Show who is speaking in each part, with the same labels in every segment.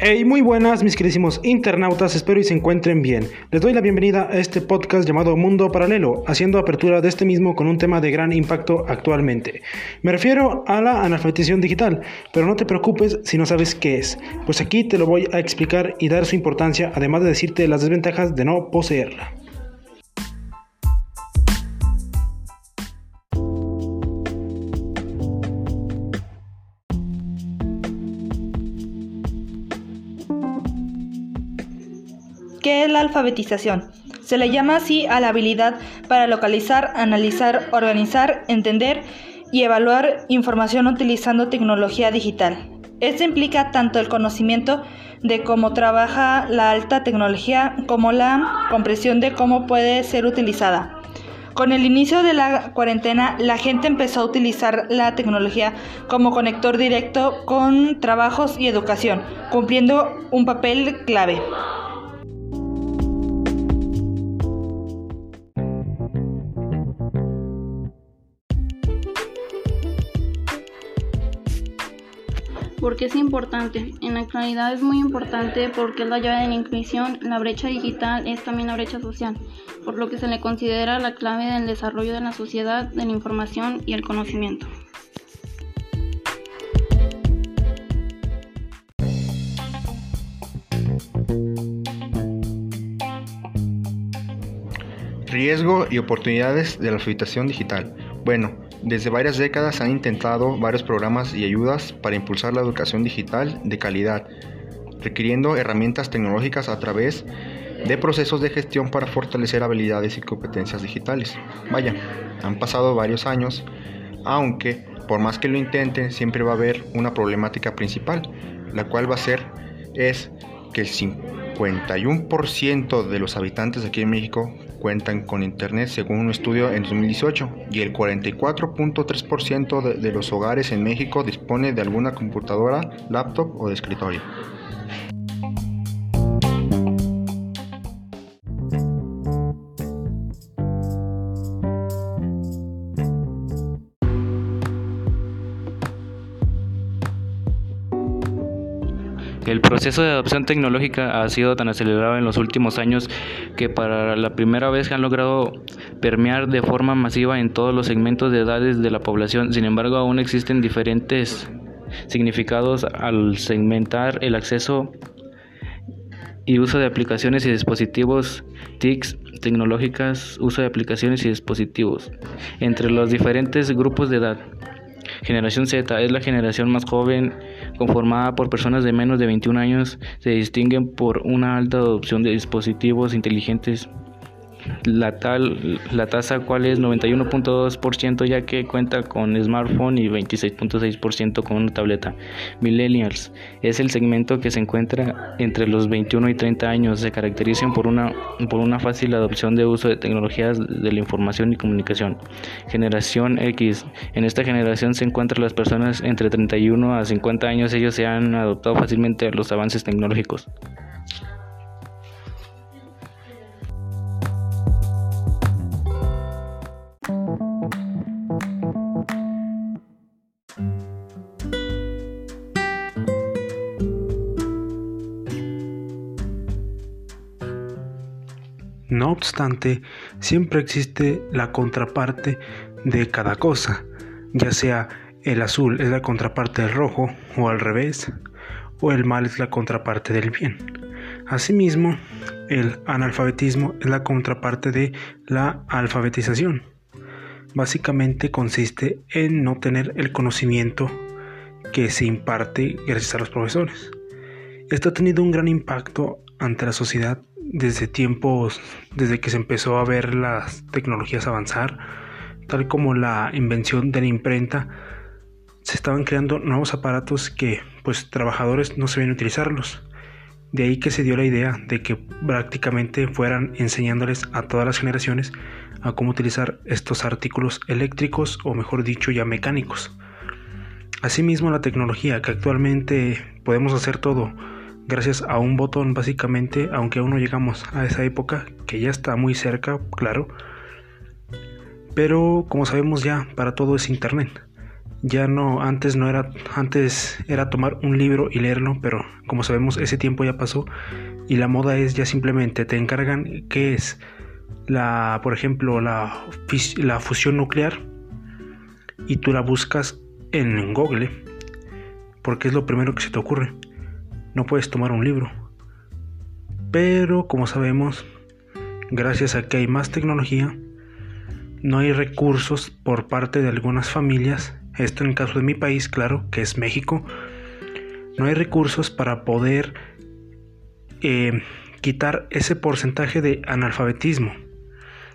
Speaker 1: Hey, muy buenas mis queridísimos internautas, espero y se encuentren bien. Les doy la bienvenida a este podcast llamado Mundo Paralelo, haciendo apertura de este mismo con un tema de gran impacto actualmente. Me refiero a la analfabetización digital, pero no te preocupes si no sabes qué es, pues aquí te lo voy a explicar y dar su importancia, además de decirte las desventajas de no poseerla.
Speaker 2: Alfabetización? Se le llama así a la habilidad para localizar, analizar, organizar, entender y evaluar información utilizando tecnología digital. Esto implica tanto el conocimiento de cómo trabaja la alta tecnología como la comprensión de cómo puede ser utilizada. Con el inicio de la cuarentena, la gente empezó a utilizar la tecnología como conector directo con trabajos y educación, cumpliendo un papel clave.
Speaker 3: Porque es importante. En la actualidad es muy importante porque es la llave de la inclusión. La brecha digital es también la brecha social, por lo que se le considera la clave del desarrollo de la sociedad, de la información y el conocimiento.
Speaker 4: Riesgo y oportunidades de la alfabetización digital. Bueno, desde varias décadas han intentado varios programas y ayudas para impulsar la educación digital de calidad, requiriendo herramientas tecnológicas a través de procesos de gestión para fortalecer habilidades y competencias digitales. Vaya, han pasado varios años, aunque por más que lo intenten, siempre va a haber una problemática principal, la cual va a ser es que el 51% de los habitantes aquí en México cuentan con Internet según un estudio en 2018 y el 44.3% de, de los hogares en México dispone de alguna computadora, laptop o de escritorio.
Speaker 5: El proceso de adopción tecnológica ha sido tan acelerado en los últimos años que para la primera vez han logrado permear de forma masiva en todos los segmentos de edades de la población. Sin embargo, aún existen diferentes significados al segmentar el acceso y uso de aplicaciones y dispositivos TICs tecnológicas, uso de aplicaciones y dispositivos entre los diferentes grupos de edad. Generación Z es la generación más joven conformada por personas de menos de 21 años. Se distinguen por una alta adopción de dispositivos inteligentes la, tal, la tasa cual es 91.2% ya que cuenta con smartphone y 26.6% con una tableta. Millennials es el segmento que se encuentra entre los 21 y 30 años. Se caracterizan por una, por una fácil adopción de uso de tecnologías de la información y comunicación. Generación X. En esta generación se encuentran las personas entre 31 a 50 años. Ellos se han adoptado fácilmente a los avances tecnológicos.
Speaker 1: No obstante, siempre existe la contraparte de cada cosa, ya sea el azul es la contraparte del rojo o al revés, o el mal es la contraparte del bien. Asimismo, el analfabetismo es la contraparte de la alfabetización. Básicamente consiste en no tener el conocimiento que se imparte gracias a los profesores. Esto ha tenido un gran impacto ante la sociedad desde tiempos, desde que se empezó a ver las tecnologías avanzar, tal como la invención de la imprenta, se estaban creando nuevos aparatos que pues trabajadores no sabían utilizarlos. De ahí que se dio la idea de que prácticamente fueran enseñándoles a todas las generaciones a cómo utilizar estos artículos eléctricos o mejor dicho ya mecánicos. Asimismo la tecnología que actualmente podemos hacer todo gracias a un botón básicamente, aunque aún no llegamos a esa época, que ya está muy cerca, claro. Pero como sabemos ya, para todo es Internet. Ya no, antes no era, antes era tomar un libro y leerlo, pero como sabemos ese tiempo ya pasó y la moda es ya simplemente te encargan qué es la, por ejemplo, la, la fusión nuclear y tú la buscas en Google porque es lo primero que se te ocurre. No puedes tomar un libro. Pero como sabemos, gracias a que hay más tecnología, no hay recursos por parte de algunas familias esto en el caso de mi país, claro, que es México, no hay recursos para poder eh, quitar ese porcentaje de analfabetismo,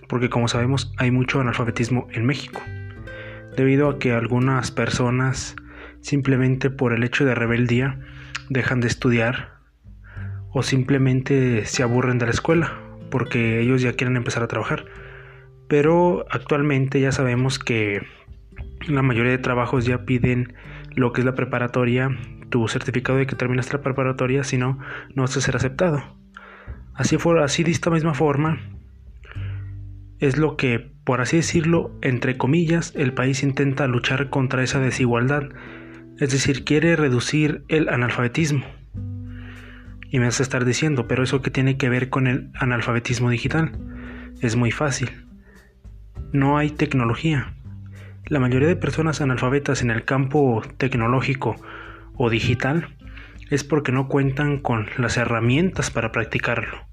Speaker 1: porque como sabemos hay mucho analfabetismo en México, debido a que algunas personas simplemente por el hecho de rebeldía dejan de estudiar o simplemente se aburren de la escuela porque ellos ya quieren empezar a trabajar. Pero actualmente ya sabemos que la mayoría de trabajos ya piden lo que es la preparatoria, tu certificado de que terminaste la preparatoria, si no, no vas a ser aceptado. Así, fue, así de esta misma forma, es lo que, por así decirlo, entre comillas, el país intenta luchar contra esa desigualdad, es decir, quiere reducir el analfabetismo. Y me vas a estar diciendo, pero eso que tiene que ver con el analfabetismo digital, es muy fácil. No hay tecnología. La mayoría de personas analfabetas en el campo tecnológico o digital es porque no cuentan con las herramientas para practicarlo.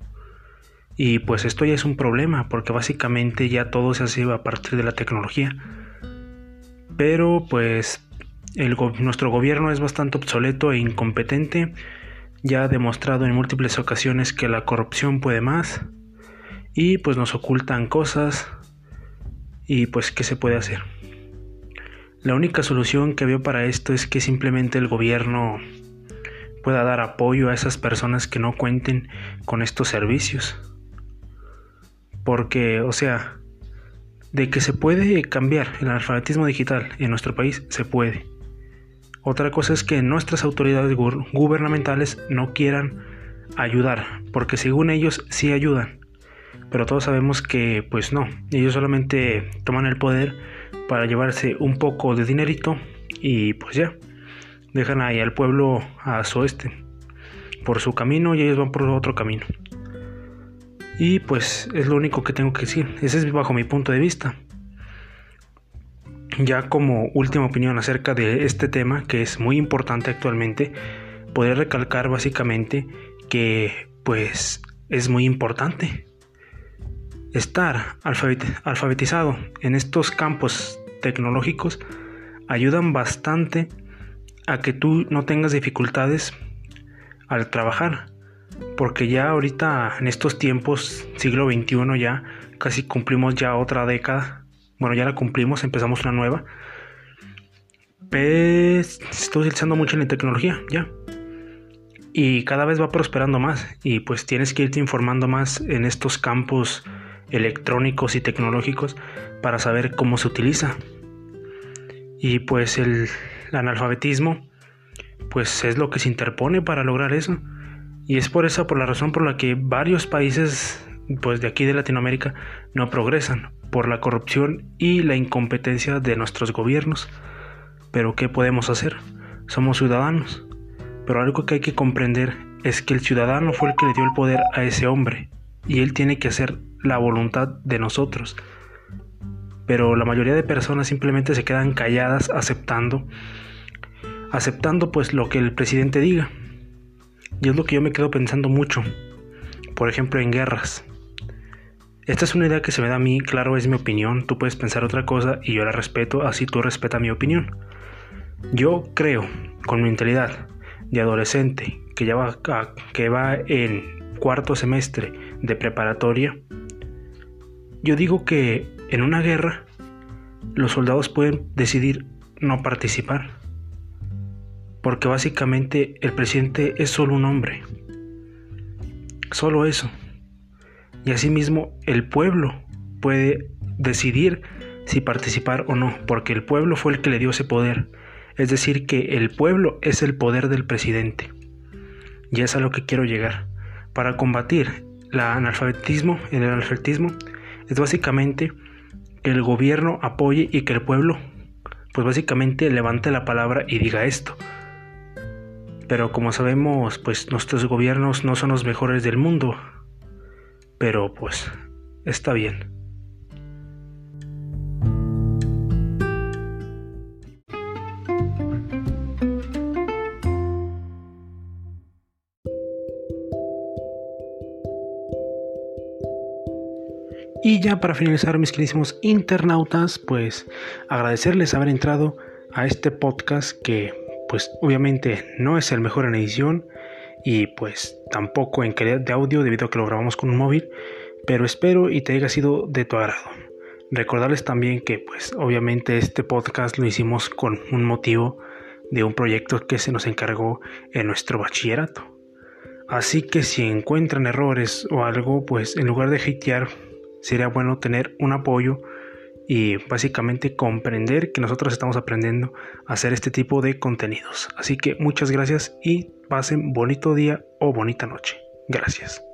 Speaker 1: Y pues esto ya es un problema porque básicamente ya todo se hace a partir de la tecnología. Pero pues nuestro gobierno es bastante obsoleto e incompetente. Ya ha demostrado en múltiples ocasiones que la corrupción puede más. Y pues nos ocultan cosas. Y pues ¿qué se puede hacer? La única solución que veo para esto es que simplemente el gobierno pueda dar apoyo a esas personas que no cuenten con estos servicios. Porque, o sea, de que se puede cambiar el alfabetismo digital en nuestro país, se puede. Otra cosa es que nuestras autoridades gubernamentales no quieran ayudar, porque según ellos sí ayudan. Pero todos sabemos que pues no, ellos solamente toman el poder para llevarse un poco de dinerito y pues ya, dejan ahí al pueblo a su oeste por su camino y ellos van por otro camino. Y pues es lo único que tengo que decir, ese es bajo mi punto de vista. Ya como última opinión acerca de este tema, que es muy importante actualmente, podría recalcar básicamente que pues es muy importante estar alfabetizado en estos campos tecnológicos ayudan bastante a que tú no tengas dificultades al trabajar. Porque ya ahorita en estos tiempos, siglo XXI ya, casi cumplimos ya otra década. Bueno, ya la cumplimos, empezamos una nueva. Pues estoy utilizando mucho en la tecnología, ya. Y cada vez va prosperando más. Y pues tienes que irte informando más en estos campos electrónicos y tecnológicos para saber cómo se utiliza. Y pues el, analfabetismo pues es lo que se interpone para lograr eso. Y es por esa por la razón por la que varios países pues de aquí de Latinoamérica no progresan por la corrupción y la incompetencia de nuestros gobiernos. Pero ¿qué podemos hacer? Somos ciudadanos. Pero algo que hay que comprender es que el ciudadano fue el que le dio el poder a ese hombre y él tiene que hacer la voluntad de nosotros. Pero la mayoría de personas simplemente se quedan calladas aceptando, aceptando pues lo que el presidente diga. Y es lo que yo me quedo pensando mucho. Por ejemplo, en guerras. Esta es una idea que se me da a mí, claro, es mi opinión. Tú puedes pensar otra cosa y yo la respeto, así tú respeta mi opinión. Yo creo, con mi mentalidad de adolescente, que ya va, que va en cuarto semestre de preparatoria, yo digo que en una guerra los soldados pueden decidir no participar, porque básicamente el presidente es solo un hombre, solo eso. Y asimismo el pueblo puede decidir si participar o no, porque el pueblo fue el que le dio ese poder. Es decir, que el pueblo es el poder del presidente. Y es a lo que quiero llegar. Para combatir el analfabetismo, el analfabetismo es básicamente que el gobierno apoye y que el pueblo pues básicamente levante la palabra y diga esto. Pero como sabemos, pues nuestros gobiernos no son los mejores del mundo. Pero pues está bien. Y ya para finalizar, mis queridísimos internautas, pues agradecerles haber entrado a este podcast que pues obviamente no es el mejor en edición y pues tampoco en calidad de audio debido a que lo grabamos con un móvil, pero espero y te haya sido de tu agrado. Recordarles también que pues obviamente este podcast lo hicimos con un motivo de un proyecto que se nos encargó en nuestro bachillerato. Así que si encuentran errores o algo, pues en lugar de hatear, sería bueno tener un apoyo y básicamente comprender que nosotros estamos aprendiendo a hacer este tipo de contenidos. Así que muchas gracias y pasen bonito día o bonita noche. Gracias.